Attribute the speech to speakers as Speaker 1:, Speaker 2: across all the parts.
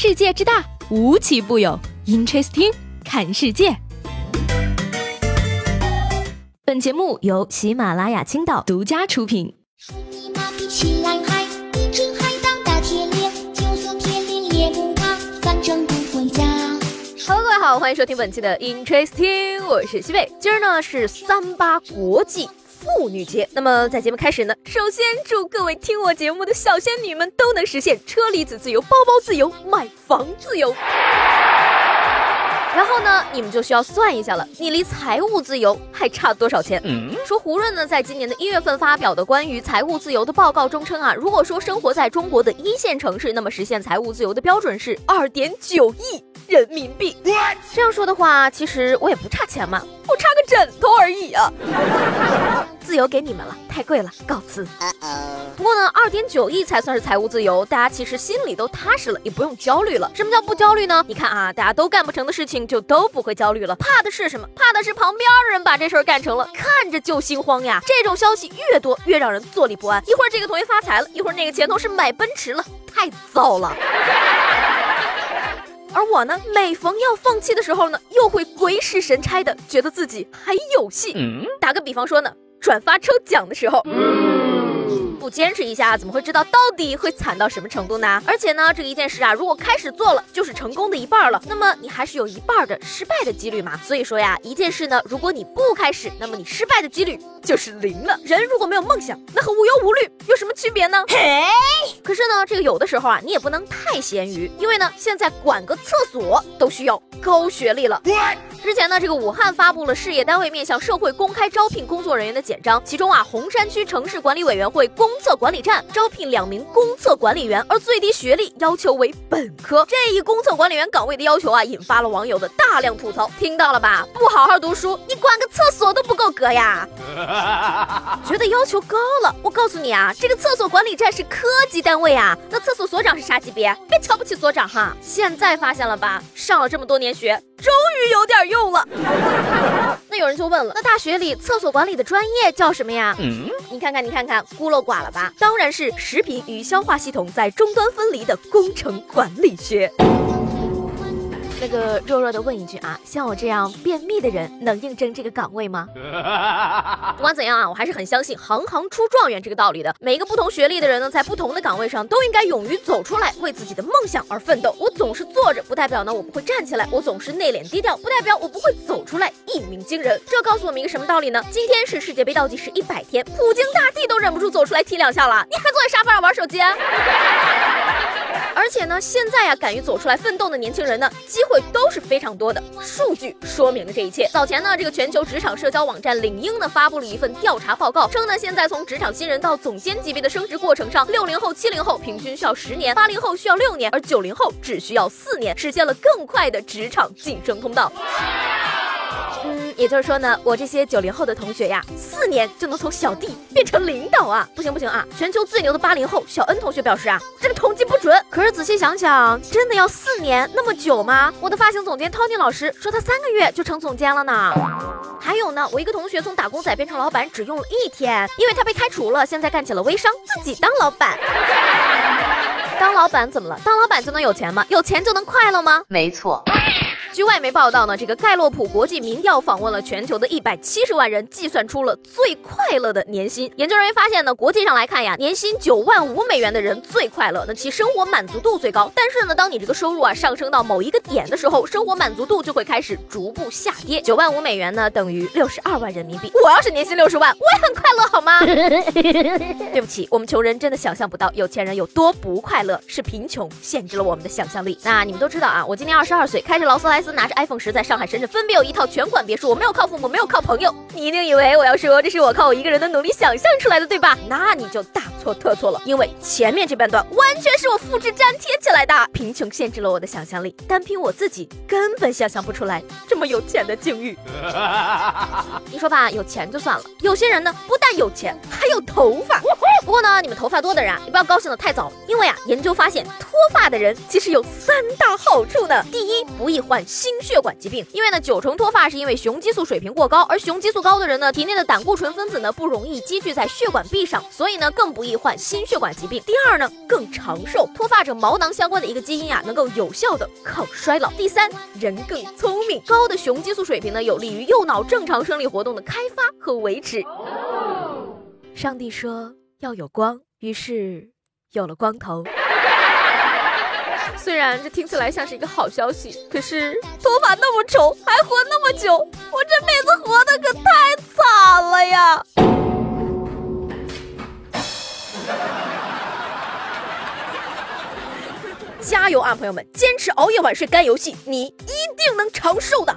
Speaker 1: 世界之大，无奇不有。Interesting，看世界。本节目由喜马拉雅青岛独家出品。
Speaker 2: 你妈咪去爱海，一只海盗打铁链，就算铁链也不怕，反正不回家。
Speaker 3: Hello，各位好，欢迎收听本期的 Interesting，我是西贝。今儿呢是三八国际妇女节，那么在节目开始呢，首先祝各位听我节目的小仙女们都能实现车厘子自由、包包自由、买房自由。然后呢，你们就需要算一下了，你离财务自由还差多少钱？说胡润呢，在今年的一月份发表的关于财务自由的报告中称啊，如果说生活在中国的一线城市，那么实现财务自由的标准是二点九亿人民币。这样说的话，其实我也不差钱嘛，我差个枕头而已啊。自由给你们了，太贵了，告辞。不过呢，二点九亿才算是财务自由，大家其实心里都踏实了，也不用焦虑了。什么叫不焦虑呢？你看啊，大家都干不成的事情就都不会焦虑了，怕的是什么？怕的是旁边的人把这事儿干成了，看着就心慌呀。这种消息越多，越让人坐立不安。一会儿这个同学发财了，一会儿那个前同事买奔驰了，太糟了。而我呢，每逢要放弃的时候呢，又会鬼使神差的觉得自己还有戏。打个比方说呢，转发抽奖的时候。不坚持一下，怎么会知道到底会惨到什么程度呢？而且呢，这个一件事啊，如果开始做了，就是成功的一半了，那么你还是有一半的失败的几率嘛。所以说呀，一件事呢，如果你不开始，那么你失败的几率就是零了。人如果没有梦想，那和无忧无虑有什么区别呢？嘿，可是呢，这个有的时候啊，你也不能太咸鱼，因为呢，现在管个厕所都需要高学历了。之前呢，这个武汉发布了事业单位面向社会公开招聘工作人员的简章，其中啊，洪山区城市管理委员会公厕管理站招聘两名公厕管理员，而最低学历要求为本科。这一公厕管理员岗位的要求啊，引发了网友的大量吐槽。听到了吧？不好好读书，你管个厕所都不够格呀！觉得要求高了，我告诉你啊，这个厕所管理站是科级单位啊，那厕所所长是啥级别？别瞧不起所长哈！现在发现了吧？上了这么多年学，终于有点用了。那有人就问了，那大学里厕所管理的专业叫什么呀？你看看，你看看，孤陋寡了吧？当然是食品与消化系统在终端分离的工程管理学。那个弱弱的问一句啊，像我这样便秘的人能应征这个岗位吗？不管怎样啊，我还是很相信行行出状元这个道理的。每一个不同学历的人呢，在不同的岗位上都应该勇于走出来，为自己的梦想而奋斗。我总是坐着，不代表呢我不会站起来；我总是内敛低调，不代表我不会走出来一鸣惊人。这告诉我们一个什么道理呢？今天是世界杯倒计时一百天，普京大帝都忍不住走出来踢两下了，你还坐在沙发上玩手机啊？而且呢，现在呀、敢于走出来奋斗的年轻人呢，机会都是非常多的。数据说明了这一切。早前呢，这个全球职场社交网站领英呢发布了一份调查报告，称呢，现在从职场新人到总监级别的升职过程上，六零后、七零后平均需要十年，八零后需要六年，而九零后只需要四年，实现了更快的职场晋升通道。也就是说呢，我这些九零后的同学呀，四年就能从小弟变成领导啊！不行不行啊！全球最牛的八零后小恩同学表示啊，这个统计不准。可是仔细想想，真的要四年那么久吗？我的发型总监 Tony 老师说他三个月就成总监了呢。还有呢，我一个同学从打工仔变成老板只用了一天，因为他被开除了，现在干起了微商，自己当老板。当老板怎么了？当老板就能有钱吗？有钱就能快乐吗？
Speaker 4: 没错。
Speaker 3: 据外媒报道呢，这个盖洛普国际民调访问了全球的一百七十万人，计算出了最快乐的年薪。研究人员发现呢，国际上来看呀，年薪九万五美元的人最快乐，那其生活满足度最高。但是呢，当你这个收入啊上升到某一个点的时候，生活满足度就会开始逐步下跌。九万五美元呢，等于六十二万人民币。我要是年薪六十万，我也很快乐，好吗？对不起，我们穷人真的想象不到有钱人有多不快乐，是贫穷限制了我们的想象力。那你们都知道啊，我今年二十二岁，开着劳斯莱斯，拿着 iPhone 十，在上海、深圳分别有一套全款别墅。我没有靠父母，没有靠朋友。你一定以为我要说这是我靠我一个人的努力想象出来的，对吧？那你就大错特错了，因为前面这半段完全是我复制粘贴起来的。贫穷限制了我的想象力，单凭我自己根本想象不出来这么有钱的境遇。你说吧，有钱就算了，有些人呢不但有钱，还有头发。不过呢，你们头发多的人啊，你不要高兴的太早，因为啊，研究发现脱发的人其实有三大好处呢。第一，不易患心血管疾病，因为呢，九成脱发是因为雄激素水平过高，而雄激素高的人呢，体内的胆固醇分子呢不容易积聚在血管壁上，所以呢更不易易患心血管疾病。第二呢，更长寿，脱发者毛囊相关的一个基因呀，能够有效的抗衰老。第三，人更聪明，高的雄激素水平呢，有利于右脑正常生理活动的开发和维持。上帝说要有光，于是有了光头。虽然这听起来像是一个好消息，可是头发那么丑，还活那么久，我这辈子活的可太惨了呀！加油啊，朋友们！坚持熬夜晚睡干游戏，你一定能长寿的。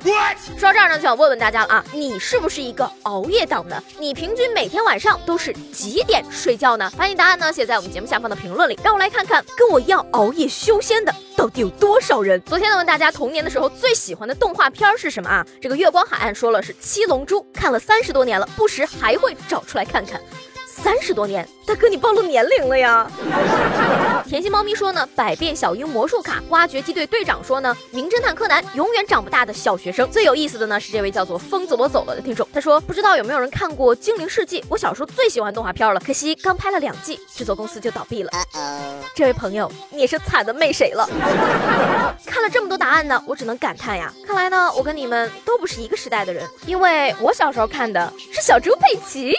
Speaker 3: 说到这儿呢，就想问问大家了啊，你是不是一个熬夜党呢？你平均每天晚上都是几点睡觉呢？把你答案呢写在我们节目下方的评论里，让我来看看跟我一样熬夜修仙的到底有多少人。昨天呢问大家童年的时候最喜欢的动画片是什么啊？这个月光海岸说了是七龙珠，看了三十多年了，不时还会找出来看看。三十多年，大哥你暴露年龄了呀！甜心猫咪说呢，百变小樱魔术卡，挖掘机队队长说呢，名侦探柯南永远长不大的小学生。最有意思的呢是这位叫做疯子我走了的听众，他说不知道有没有人看过精灵世纪，我小时候最喜欢动画片了，可惜刚拍了两季，制作公司就倒闭了。这位朋友，你也是惨的没谁了。看了这么多答案呢，我只能感叹呀，看来呢我跟你们都不是一个时代的人，因为我小时候看的是小猪佩奇。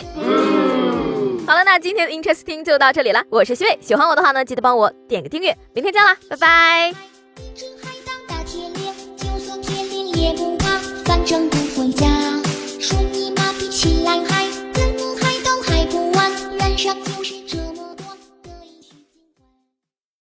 Speaker 3: 好了，那今天的 Interesting 就到这里了。我是西贝，喜欢我的话呢，记得帮我点个订阅。明天见啦，拜拜。